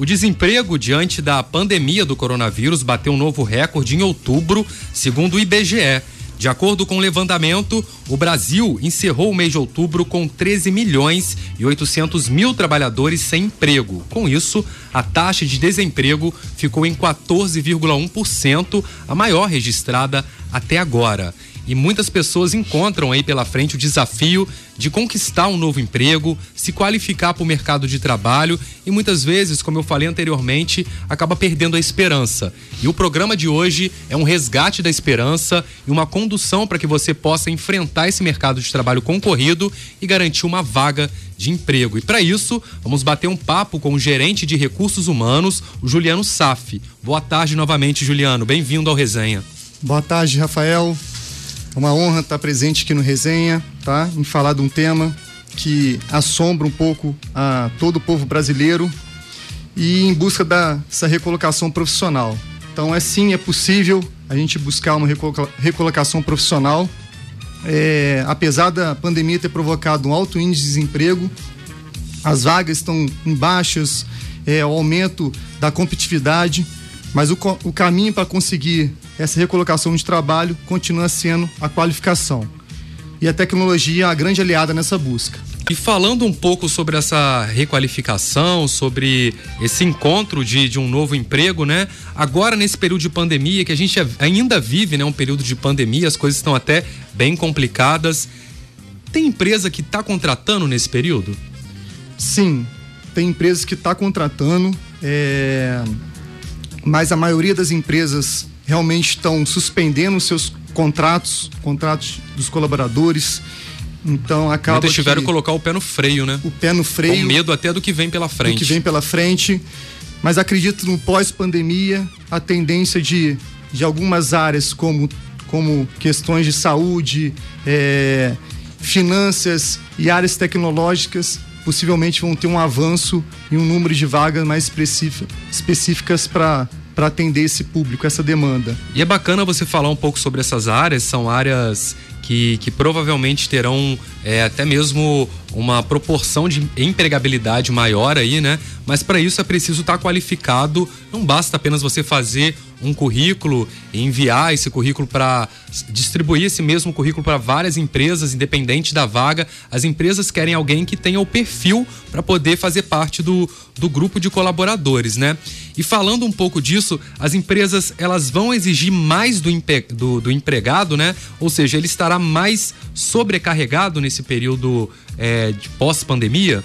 O desemprego diante da pandemia do coronavírus bateu um novo recorde em outubro, segundo o IBGE. De acordo com o levantamento, o Brasil encerrou o mês de outubro com 13 milhões e 800 mil trabalhadores sem emprego. Com isso, a taxa de desemprego ficou em 14,1%, a maior registrada até agora. E muitas pessoas encontram aí pela frente o desafio de conquistar um novo emprego, se qualificar para o mercado de trabalho e muitas vezes, como eu falei anteriormente, acaba perdendo a esperança. E o programa de hoje é um resgate da esperança e uma condução para que você possa enfrentar esse mercado de trabalho concorrido e garantir uma vaga de emprego. E para isso, vamos bater um papo com o gerente de recursos humanos, o Juliano Saf. Boa tarde novamente, Juliano. Bem-vindo ao Resenha. Boa tarde, Rafael. É uma honra estar presente aqui no Resenha, tá? Em falar de um tema que assombra um pouco a todo o povo brasileiro e em busca dessa recolocação profissional. Então, é sim, é possível a gente buscar uma recolocação profissional. É, apesar da pandemia ter provocado um alto índice de desemprego, as vagas estão em baixas, é, o aumento da competitividade, mas o, o caminho para conseguir essa recolocação de trabalho continua sendo a qualificação. E a tecnologia é a grande aliada nessa busca. E falando um pouco sobre essa requalificação, sobre esse encontro de, de um novo emprego, né? Agora, nesse período de pandemia, que a gente ainda vive, né? Um período de pandemia, as coisas estão até bem complicadas. Tem empresa que está contratando nesse período? Sim, tem empresas que está contratando, é... mas a maioria das empresas realmente estão suspendendo seus contratos, contratos dos colaboradores. Então acaba. Muitos tiveram que colocar o pé no freio, né? O pé no freio. Com medo até do que vem pela frente. Do que vem pela frente. Mas acredito no pós-pandemia, a tendência de, de algumas áreas, como, como questões de saúde, é, finanças e áreas tecnológicas, possivelmente vão ter um avanço e um número de vagas mais específicas para para atender esse público, essa demanda. E é bacana você falar um pouco sobre essas áreas, são áreas que, que provavelmente terão é, até mesmo uma proporção de empregabilidade maior aí, né? Mas para isso é preciso estar tá qualificado. Não basta apenas você fazer um currículo enviar esse currículo para distribuir esse mesmo currículo para várias empresas, independente da vaga. As empresas querem alguém que tenha o perfil para poder fazer parte do, do grupo de colaboradores, né? E falando um pouco disso, as empresas elas vão exigir mais do, do, do empregado, né? Ou seja, ele estará mais sobrecarregado nesse período é, de pós-pandemia?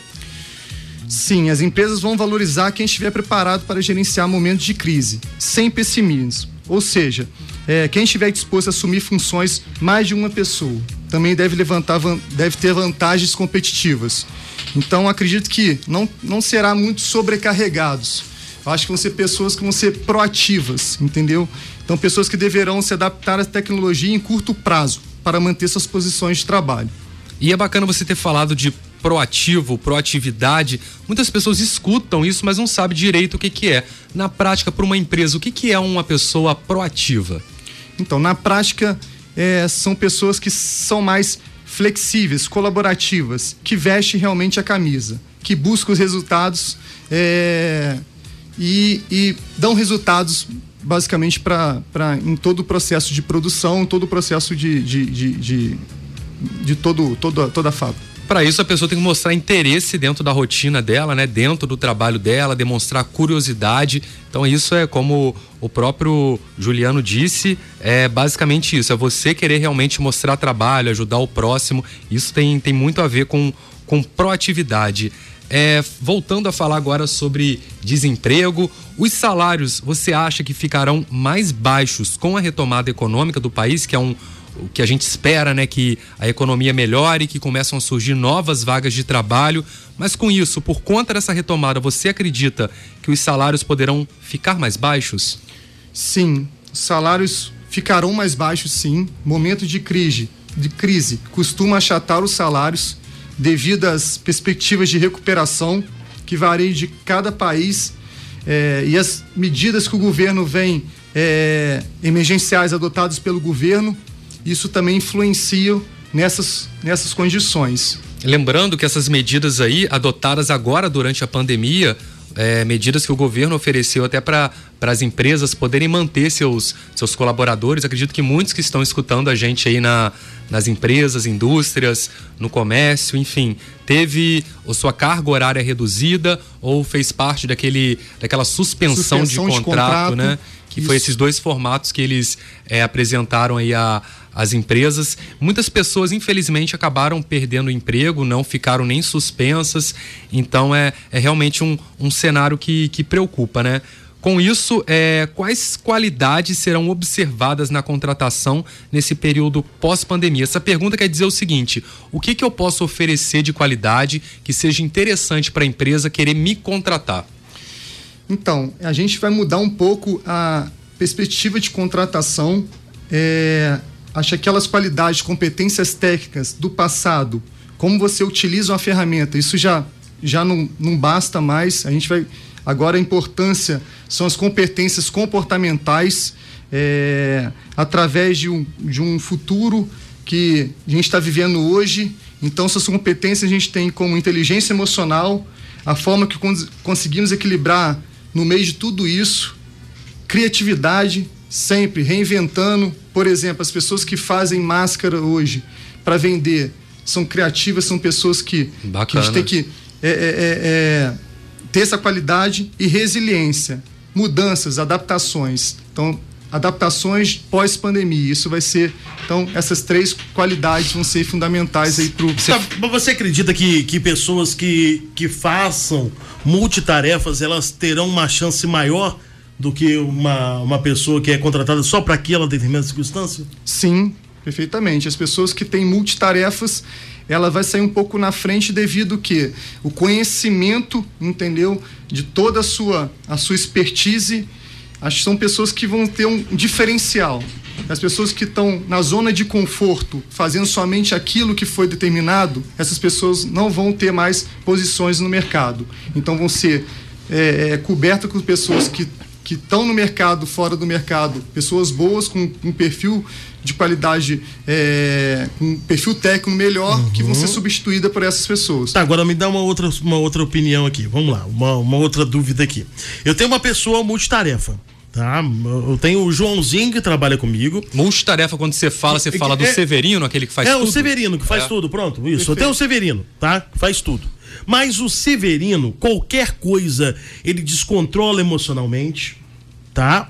Sim, as empresas vão valorizar quem estiver preparado para gerenciar momentos de crise, sem pessimismo. Ou seja, é, quem estiver disposto a assumir funções mais de uma pessoa também deve levantar, deve ter vantagens competitivas. Então acredito que não, não será muito sobrecarregados. Eu acho que vão ser pessoas que vão ser proativas, entendeu? Então pessoas que deverão se adaptar à tecnologia em curto prazo para manter suas posições de trabalho. E é bacana você ter falado de proativo, proatividade. Muitas pessoas escutam isso, mas não sabem direito o que, que é. Na prática, para uma empresa, o que, que é uma pessoa proativa? Então, na prática, é, são pessoas que são mais flexíveis, colaborativas, que vestem realmente a camisa, que buscam os resultados é, e, e, dão resultados basicamente para em todo o processo de produção, todo o processo de, de, de, de de todo, todo, toda a fábrica. Para isso, a pessoa tem que mostrar interesse dentro da rotina dela, né? Dentro do trabalho dela, demonstrar curiosidade. Então, isso é como o próprio Juliano disse, é basicamente isso. É você querer realmente mostrar trabalho, ajudar o próximo. Isso tem, tem muito a ver com, com proatividade. É, voltando a falar agora sobre desemprego, os salários você acha que ficarão mais baixos com a retomada econômica do país, que é um, o que a gente espera, né, que a economia melhore, que começam a surgir novas vagas de trabalho. Mas com isso, por conta dessa retomada, você acredita que os salários poderão ficar mais baixos? Sim, os salários ficarão mais baixos, sim. Momento de crise, de crise costuma achatar os salários devido às perspectivas de recuperação que variam de cada país é, e as medidas que o governo vem é, emergenciais adotadas pelo governo isso também influencia nessas, nessas condições. Lembrando que essas medidas aí, adotadas agora durante a pandemia, é, medidas que o governo ofereceu até para as empresas poderem manter seus, seus colaboradores. Acredito que muitos que estão escutando a gente aí na, nas empresas, indústrias, no comércio, enfim, teve a sua carga horária reduzida ou fez parte daquele, daquela suspensão, suspensão de, contrato, de contrato, né? Que Isso. foi esses dois formatos que eles é, apresentaram aí a as empresas. Muitas pessoas, infelizmente, acabaram perdendo o emprego, não ficaram nem suspensas. Então é, é realmente um, um cenário que, que preocupa, né? Com isso, é, quais qualidades serão observadas na contratação nesse período pós-pandemia? Essa pergunta quer dizer o seguinte: o que, que eu posso oferecer de qualidade que seja interessante para a empresa querer me contratar? Então, a gente vai mudar um pouco a perspectiva de contratação. É, acho que aquelas qualidades, competências técnicas do passado, como você utiliza uma ferramenta, isso já, já não, não basta mais. A gente vai. Agora a importância são as competências comportamentais é, através de um, de um futuro que a gente está vivendo hoje. Então, essas competências a gente tem como inteligência emocional, a forma que cons conseguimos equilibrar no meio de tudo isso, criatividade, sempre reinventando. Por exemplo, as pessoas que fazem máscara hoje para vender são criativas, são pessoas que, que a gente tem que é, é, é, é, ter essa qualidade e resiliência, mudanças, adaptações. Então, adaptações pós-pandemia. Isso vai ser, então, essas três qualidades vão ser fundamentais aí para o. Tá, você acredita que, que pessoas que, que façam multitarefas elas terão uma chance maior do que uma, uma pessoa que é contratada só para aquela determinada circunstância? Sim, perfeitamente. As pessoas que têm multitarefas, ela vai sair um pouco na frente devido que o conhecimento, entendeu, de toda a sua a sua expertise, acho que são pessoas que vão ter um diferencial. As pessoas que estão na zona de conforto, fazendo somente aquilo que foi determinado, essas pessoas não vão ter mais posições no mercado. Então vão ser é, é, cobertas com pessoas que que estão no mercado, fora do mercado, pessoas boas com um perfil de qualidade, é, um perfil técnico melhor, uhum. que vão ser substituídas por essas pessoas. Tá, agora me dá uma outra, uma outra opinião aqui. Vamos lá, uma, uma outra dúvida aqui. Eu tenho uma pessoa multitarefa. Tá, eu tenho o Joãozinho que trabalha comigo. Multitarefa, quando você fala, você fala do é, Severino, aquele que faz é, tudo? É, o Severino que faz é. tudo, pronto. Isso, Perfeito. eu tenho o Severino, tá? Que faz tudo. Mas o Severino, qualquer coisa, ele descontrola emocionalmente, tá?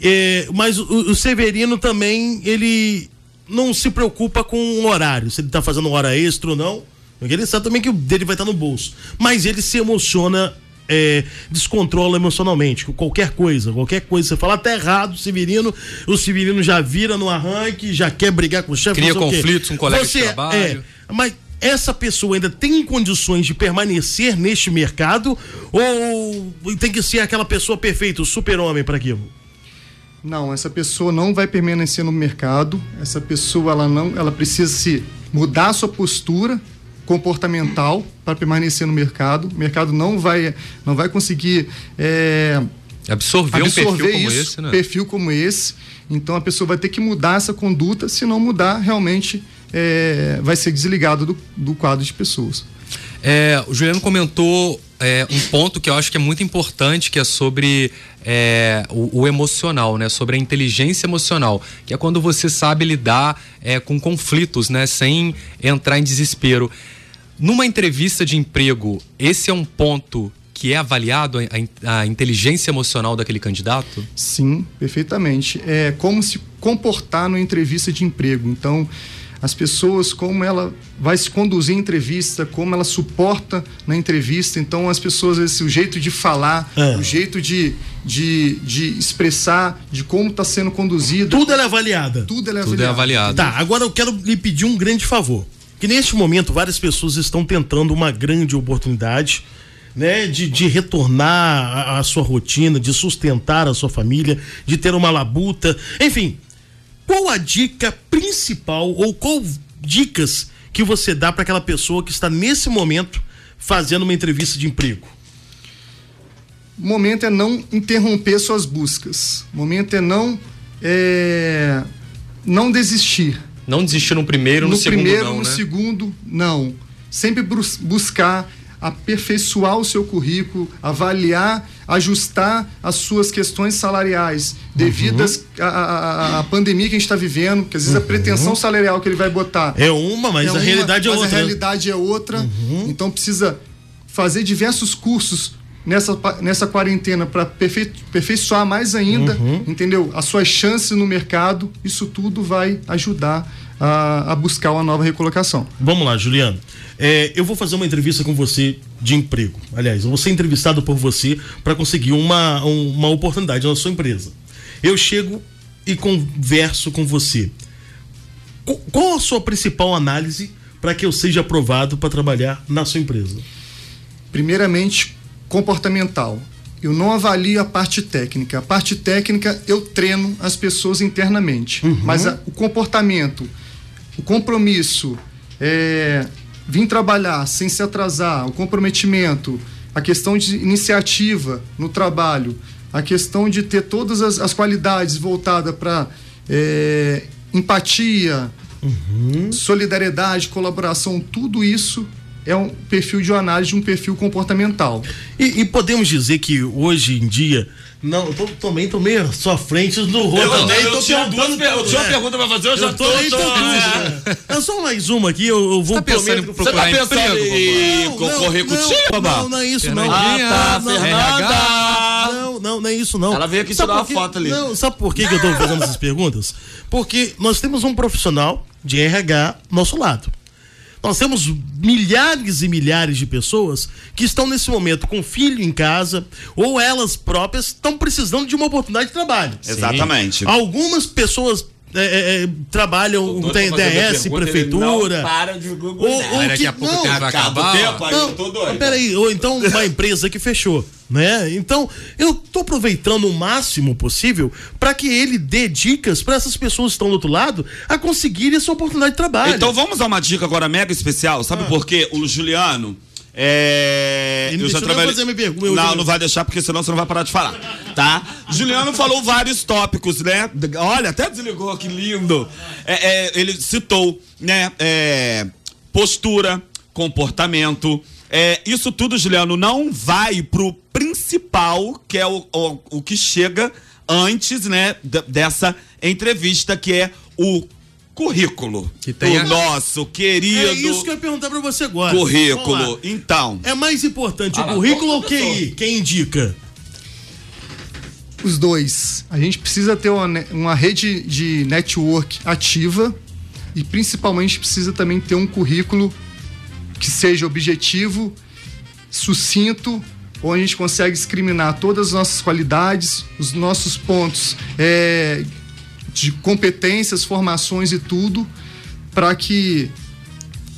É, mas o, o, Severino também, ele não se preocupa com o horário, se ele tá fazendo hora extra ou não. Porque ele sabe também que o dele vai estar no bolso. Mas ele se emociona é, descontrola emocionalmente, qualquer coisa, qualquer coisa, você fala até errado, o Severino, o Severino já vira no arranque, já quer brigar com o chefe. Cria conflitos com colegas você, de trabalho. É, mas essa pessoa ainda tem condições de permanecer neste mercado ou tem que ser aquela pessoa perfeita, o super-homem para aquilo? Não, essa pessoa não vai permanecer no mercado. Essa pessoa ela não, ela precisa se mudar a sua postura comportamental para permanecer no mercado. O mercado não vai não vai conseguir é, absorver, absorver um perfil isso, como esse, né? perfil como esse. Então a pessoa vai ter que mudar essa conduta, se não mudar realmente é, vai ser desligado do, do quadro de pessoas. É, o Juliano comentou é, um ponto que eu acho que é muito importante, que é sobre é, o, o, emocional, né? Sobre a inteligência emocional, que é quando você sabe lidar é, com conflitos, né? Sem entrar em desespero. Numa entrevista de emprego, esse é um ponto que é avaliado a, a, inteligência emocional daquele candidato? Sim, perfeitamente. É como se comportar numa entrevista de emprego. Então, as pessoas, como ela vai se conduzir em entrevista, como ela suporta na entrevista. Então, as pessoas, esse, o jeito de falar, é. o jeito de, de, de expressar, de como está sendo conduzido. Tudo é avaliada. Tudo é avaliado. Tudo é avaliado. Tá, agora eu quero lhe pedir um grande favor. Que neste momento várias pessoas estão tentando uma grande oportunidade. Né, de, de retornar à sua rotina, de sustentar a sua família, de ter uma labuta, enfim, qual a dica principal ou qual dicas que você dá para aquela pessoa que está nesse momento fazendo uma entrevista de emprego? O momento é não interromper suas buscas. O momento é não é, não desistir. Não desistir no primeiro, no, no segundo primeiro, não, no né? segundo não. Sempre buscar aperfeiçoar o seu currículo, avaliar, ajustar as suas questões salariais devidas à, à- à pandemia que a gente está vivendo, que às vezes a pretensão salarial que ele vai botar É uma, mas a uma, realidade é mas outra. a realidade é outra. Então precisa fazer diversos cursos nessa, nessa quarentena para aperfeiçoar mais ainda, entendeu? As suas chances no mercado, isso tudo vai ajudar a, a buscar uma nova recolocação. Vamos lá, Juliano. É, eu vou fazer uma entrevista com você de emprego. Aliás, eu vou ser entrevistado por você para conseguir uma, um- uma oportunidade na sua empresa. Eu chego e converso com você. Qu- Qual a sua principal análise para que eu seja aprovado para trabalhar na sua empresa? Primeiramente, comportamental. Eu não avalio a parte técnica. A parte técnica eu treino as pessoas internamente. Mas a- o comportamento, o compromisso, é, vir trabalhar sem se atrasar, o comprometimento, a questão de iniciativa no trabalho, a questão de ter todas as, as qualidades voltadas para empatia, solidariedade, colaboração, tudo isso é um perfil de análise de um perfil comportamental. E, e podemos dizer que hoje em dia. Não, eu tô, também tô meio à sua frente do Rô Eu, também. eu, tô tinha perguntando duas per- eu tudo, tinha uma pergunta pra fazer, eu já Eu tô tô. meio tô- confuso. É só mais uma aqui, eu, eu vou Tá pensando em prometo- Você tá Procurar pensando emprego, em Não, concorrer não, com o time, não, babá? não, não é isso, não. Ah, tá, não, Fernanda. Não, não, não é isso, não. Ela veio aqui Sabe tirar uma foto ali. Não, sabe por que, que eu tô fazendo essas perguntas? Porque nós temos um profissional de RH nosso lado. Nós temos milhares e milhares de pessoas que estão nesse momento com filho em casa ou elas próprias estão precisando de uma oportunidade de trabalho. Exatamente. Algumas pessoas é, é, é, trabalham, Doido tem pra fazer minha DS, pergunta, ele prefeitura. Não para de Ou, Google. ou daqui que- a pouco não, vai acabar. tempo, aí não, eu tô doido. peraí, ou então uma empresa que fechou, né? Então, eu tô aproveitando o máximo possível para que ele dê dicas para essas pessoas que estão do outro lado a conseguirem essa oportunidade de trabalho. Então vamos a uma dica agora mega especial. Sabe por quê? O Juliano. É. Eu já trabalhei. pergunta, Não, não vai deixar, porque senão você não vai parar de falar. Tá? Juliano falou vários tópicos, né? Olha, até desligou, que lindo. É, é, ele citou, né? é, postura, comportamento. É, isso tudo, Juliano, não vai pro principal, que é o, o, o que chega antes, né, dessa entrevista, que é o currículo. Que tem o a- nosso querido é isso que eu ia perguntar para você agora. Currículo. Então, É mais importante Ah, o currículo ou QI? Quem indica? Os dois. A gente precisa ter uma, uma rede de network ativa e principalmente precisa também ter um currículo que seja objetivo, sucinto, onde a gente consegue discriminar todas as nossas qualidades, os nossos pontos é, de competências, formações e tudo, para que,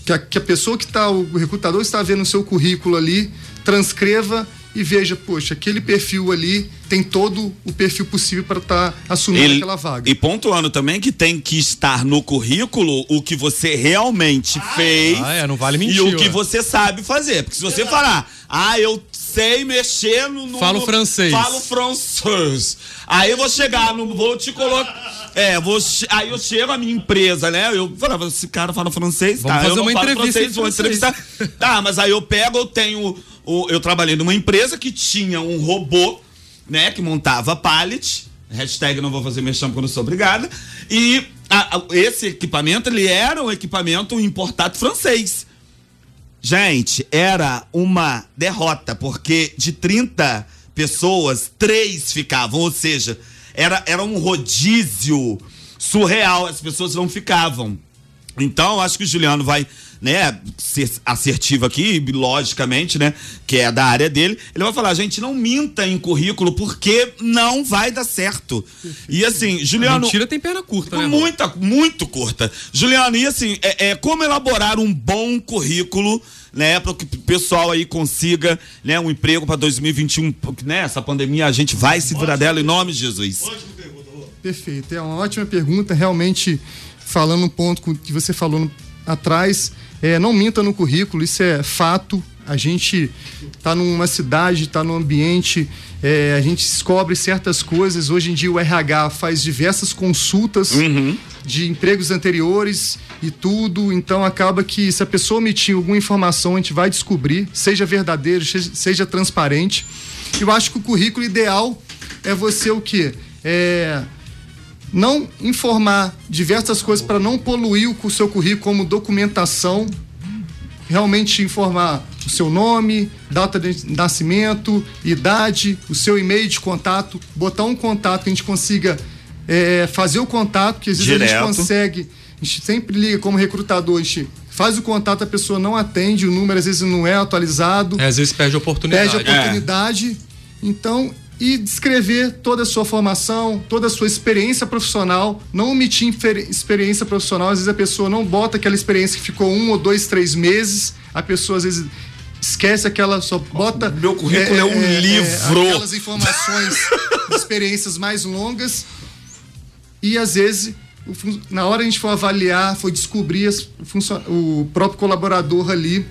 que, a, que a pessoa que está, o recrutador está vendo o seu currículo ali, transcreva e veja, poxa, aquele perfil ali tem todo o perfil possível para estar assumindo ele, aquela vaga. e pontuando também que tem que estar no currículo o que você realmente fez Ah, é, não vale mentir, e o que ué. você sabe fazer. Porque se você falar, ah, eu sei mexer no. no Falo no- francês. Falo francês. Aí eu vou chegar, no, vou te colocar. É, vou, aí eu chego à minha empresa, né? Eu falava, esse cara fala francês, Vamos tá? fazer eu não uma falo entrevista francês, vou entrevistar. Tá, mas aí eu pego, eu tenho. Eu trabalhei numa empresa que tinha um robô, né? Que montava pallet. Hashtag não vou fazer mexão porque eu não sou obrigada. E a- a- esse equipamento, ele era um equipamento importado francês. Gente, era uma derrota, porque de 30 pessoas, três ficavam. Ou seja, era, era um rodízio surreal, as pessoas não ficavam. Então, acho que o Juliano vai, né, ser assertivo aqui, logicamente, né, que é da área dele. Ele vai falar, gente, não minta em currículo, porque não vai dar certo. E assim, Juliano. Mentira tem perna curta, né? Muita, muito curta. Juliano, e assim, é, é como elaborar um bom currículo, né, para que o pessoal aí consiga, né, um emprego para 2021, porque, né, essa pandemia a gente vai se virar dela em nome de Jesus. Perfeito, é uma ótima pergunta. Realmente, falando um ponto com- que você falou no- atrás, é, não minta no currículo, isso é fato. A gente está numa cidade, está num ambiente, é, a gente descobre certas coisas. Hoje em dia o RH faz diversas consultas de empregos anteriores e tudo. Então acaba que se a pessoa omitir alguma informação, a gente vai descobrir, seja verdadeiro, seja transparente. Eu acho que o currículo ideal é você o quê? É não informar diversas coisas para não poluir o seu currículo como documentação, realmente informar o seu nome, data de nascimento, idade, o seu e-mail de contato, botar um contato que a gente consiga é, fazer o contato, que às vezes Direto. a gente consegue, a gente sempre liga como recrutador, a gente faz o contato, a pessoa não atende, o número às vezes não é atualizado. É, às vezes perde a oportunidade. Perde a oportunidade. É. Então, e descrever toda a sua formação, toda a sua experiência profissional, não omitir experiência profissional. Às vezes a pessoa não bota aquela experiência que ficou um ou dois, três meses, a pessoa às vezes esquece aquela, só bota. Meu currículo é, é um é, é livro. É, aquelas informações, experiências mais longas. E às vezes, na hora a gente for avaliar, for descobrir o próprio colaborador ali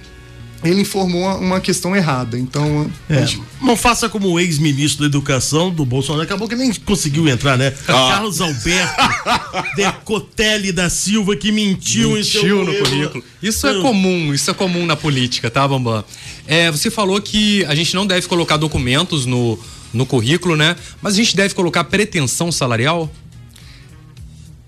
ele informou uma questão errada. Então. É, gente... Não faça como o ex-ministro da Educação do Bolsonaro, acabou que nem conseguiu entrar, né? Ah. Carlos Alberto Decotelli da Silva, que mentiu, mentiu no currículo. Isso é comum, isso é comum na política, tá, Bambam? É, você falou que a gente não deve colocar documentos no, no currículo, né? Mas a gente deve colocar pretensão salarial?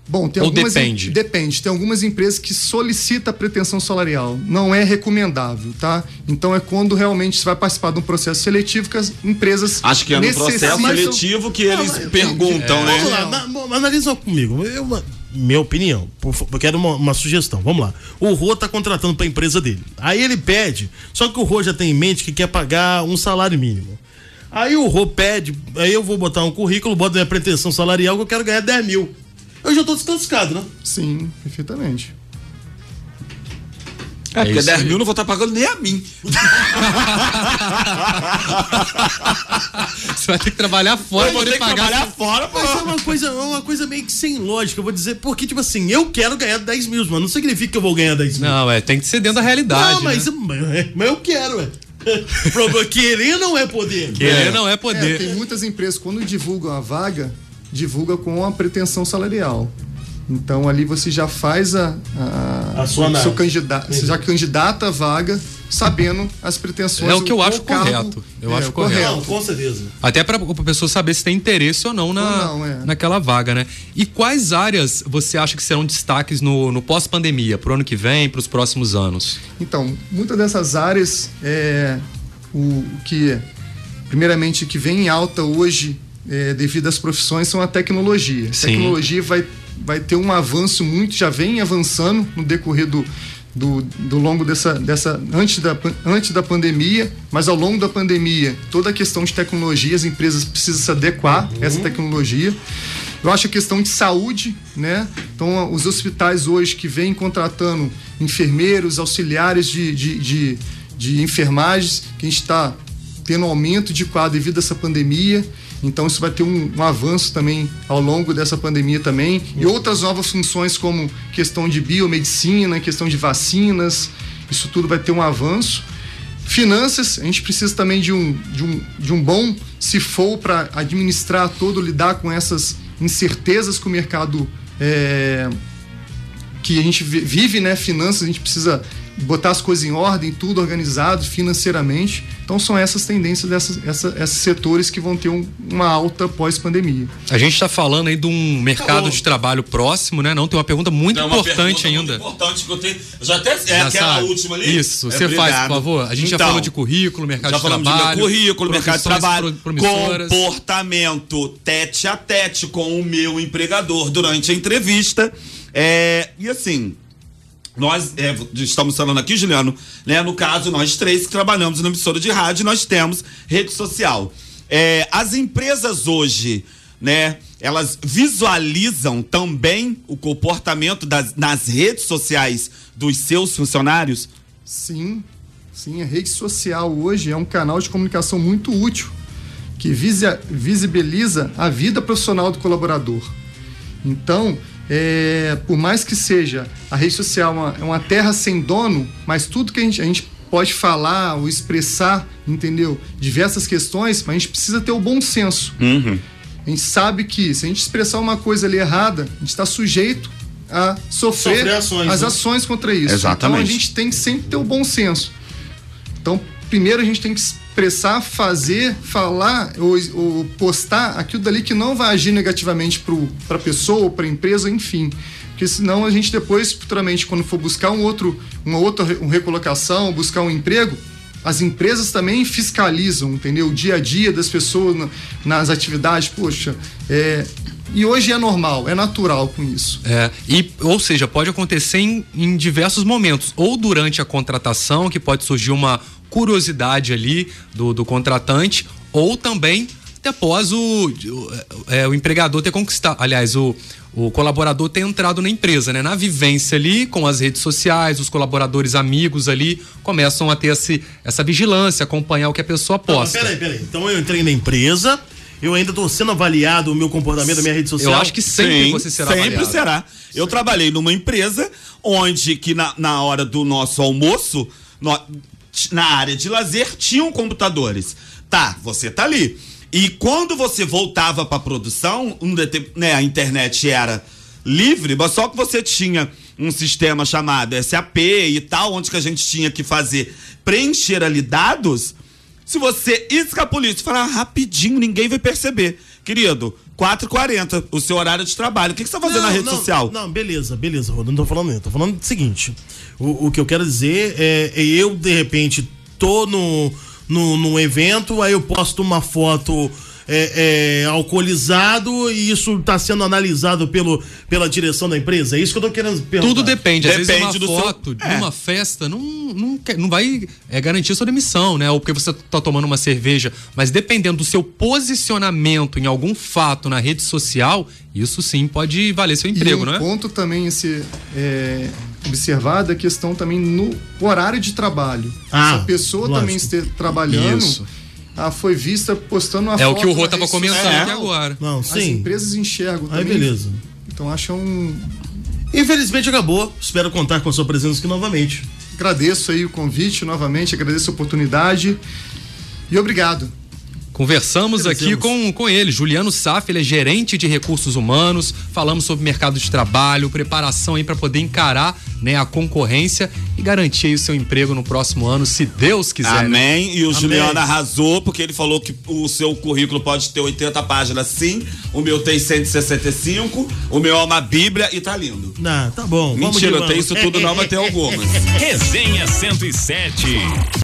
Bom, tem Ou algumas depende? Depende. Tem algumas empresas que solicitam a pretensão salarial. Não é recomendável, tá? Então é quando realmente você vai participar de um processo seletivo que as empresas. Acho que é no processo seletivo que eles não, perguntam, é, né? Vamos lá, analisa comigo. Eu, minha opinião, eu quero uma, uma, sugestão. Vamos lá. O Rô tá contratando para a empresa dele. Aí ele pede, só que o Rô já tem em mente que quer pagar um salário mínimo. Aí o Rô pede, aí eu vou botar um currículo, boto minha pretensão salarial que eu quero ganhar 10 mil eu já tô desclassificado, né? Sim, perfeitamente. É, é porque 10 mil não vou estar tá pagando nem a mim. Você vai ter que trabalhar fora ter que pagar. trabalhar fora, pô. Mas é uma coisa, é uma coisa meio que sem lógica, eu vou dizer, porque, tipo assim, eu quero ganhar 10 mil, mano. Não significa que eu vou ganhar 10 mil. Não, é, tem que ser dentro da realidade. Não, mas, né? mas eu quero, é. Querer não é poder. Querer é. não é poder. É, tem muitas empresas, quando divulgam a vaga, divulga com a pretensão salarial. Então ali você já faz a, a, a sua seu candidato, você já candidata a vaga sabendo as pretensões. É o que eu acho cargo, correto. Eu é, acho correto. Não, com certeza. Até para a pessoa saber se tem interesse ou não, na, ou não é. naquela vaga, né? E quais áreas você acha que serão destaques no, no pós-pandemia, para o ano que vem, para os próximos anos? Então, muitas dessas áreas é o que primeiramente que vem em alta hoje é, devido às profissões são a tecnologia. Sim. A tecnologia vai, vai ter um avanço muito, já vem avançando no decorrer do, do, do longo dessa, dessa antes, da, antes da pandemia, mas ao longo da pandemia, toda a questão de tecnologia, as empresas precisam se adequar uhum. a essa tecnologia. Eu acho a questão de saúde, né? Então, os hospitais hoje que vêm contratando enfermeiros, auxiliares de, de, de, de enfermagens, que a gente está tendo um aumento de quadro devido a essa pandemia. Então isso vai ter um, um avanço também ao longo dessa pandemia também e outras novas funções como questão de biomedicina, questão de vacinas, isso tudo vai ter um avanço. Finanças, a gente precisa também de um, de um, de um bom se for para administrar todo, lidar com essas incertezas que o mercado é, que a gente vive, né? Finanças, a gente precisa botar as coisas em ordem, tudo organizado financeiramente. Então são essas tendências dessas essa, esses setores que vão ter um, uma alta pós-pandemia. A gente está falando aí de um mercado de trabalho próximo, né? Não tem uma pergunta muito uma importante pergunta ainda. Muito importante que eu tenho. Já até é já aquela sabe. última ali. Isso. É, você obrigado. faz, por favor. A gente então, já falou de currículo, mercado de trabalho. Já falamos de currículo, mercado de trabalho, comportamento tete a tete com o meu empregador durante a entrevista. É, e assim, nós é, estamos falando aqui, Juliano, né? No caso, nós três que trabalhamos na emissora de rádio, nós temos rede social. É, as empresas hoje, né? Elas visualizam também o comportamento das, nas redes sociais dos seus funcionários? Sim, sim. A rede social hoje é um canal de comunicação muito útil que visibiliza a vida profissional do colaborador. Então, é, por mais que seja a rede social uma, é uma terra sem dono, mas tudo que a gente, a gente pode falar ou expressar, entendeu? Diversas questões, mas a gente precisa ter o bom senso. Uhum. A gente sabe que se a gente expressar uma coisa ali errada, a gente está sujeito a sofrer, Sofrer ações, as né? ações contra isso. Exatamente. Então a gente tem que sempre ter o bom senso. Então, primeiro a gente tem que expressar, fazer, falar ou, ou postar aquilo dali que não vai agir negativamente para a pessoa, para a empresa, enfim. Porque senão a gente depois, futuramente, quando for buscar um outro, uma outra uma recolocação, buscar um emprego, as empresas também fiscalizam, entendeu? O dia a dia das pessoas na- nas atividades, poxa, é, e hoje é normal, é natural com isso. É, e, ou seja, pode acontecer em, em diversos momentos. Ou durante a contratação, que pode surgir uma curiosidade ali do, do contratante, ou também até após o, o, é, o empregador ter conquistado. Aliás, o, o colaborador ter entrado na empresa, né? Na vivência ali, com as redes sociais, os colaboradores amigos ali começam a ter esse, essa vigilância, acompanhar o que a pessoa Não, posta. peraí, peraí. Então eu entrei na empresa, eu ainda tô sendo avaliado o meu comportamento, a minha rede social. Eu acho que sempre Sim, você será sempre avaliado. será. Eu trabalhei numa empresa onde que na, na hora do nosso almoço, nó- t- na área de lazer, tinham computadores. Tá, você tá ali. E quando você voltava pra produção, um né, a internet era livre, mas só que você tinha um sistema chamado SAP e tal, onde que a gente tinha que fazer preencher ali dados. Se você escapulisse, falar rapidinho, ninguém vai perceber. Querido, 4h40, o seu horário de trabalho. O que, que você tá fazendo na rede não, social? Não, beleza, beleza, Rodo. Não tô falando isso. Tô falando o seguinte. O, o que eu quero dizer é, é eu, de repente, tô no, no, num evento, aí eu posto uma foto. É, é, alcoolizado e isso tá sendo analisado pelo, pela direção da empresa? É isso que eu tô querendo perguntar. Tudo depende. Às vezes Depende uma do seu- foto de É. uma festa não, não, quer- não vai é, garantir sua demissão, né? Ou porque você tá tomando uma cerveja. Mas dependendo do seu posicionamento em algum fato na rede social, isso sim pode valer seu emprego, e um não é? ponto também ser é, observado é a questão também no horário de trabalho. Ah, Se a pessoa lógico. também esteja trabalhando, Isso. Ah, foi vista postando uma É o foto que o Rô tava comentando aqui agora. Não, As sim. empresas enxergam Aí também. beleza. Então acham um... Infelizmente acabou. Espero contar com a sua presença aqui novamente. Agradeço aí o convite novamente, agradeço a oportunidade e obrigado. Conversamos aqui com, com ele, Juliano Saf, ele é gerente de recursos humanos. Falamos sobre mercado de trabalho, preparação aí para poder encarar né, a concorrência e garantir aí o seu emprego no próximo ano, se Deus quiser. né? Amém. E o Amém. Juliano arrasou, porque ele falou que o seu currículo pode ter 80 páginas sim, o meu tem 165, o meu é uma bíblia e tá lindo. Ah, tá bom. Mentira, eu tenho isso tudo não, mas tem algumas. Resenha 107.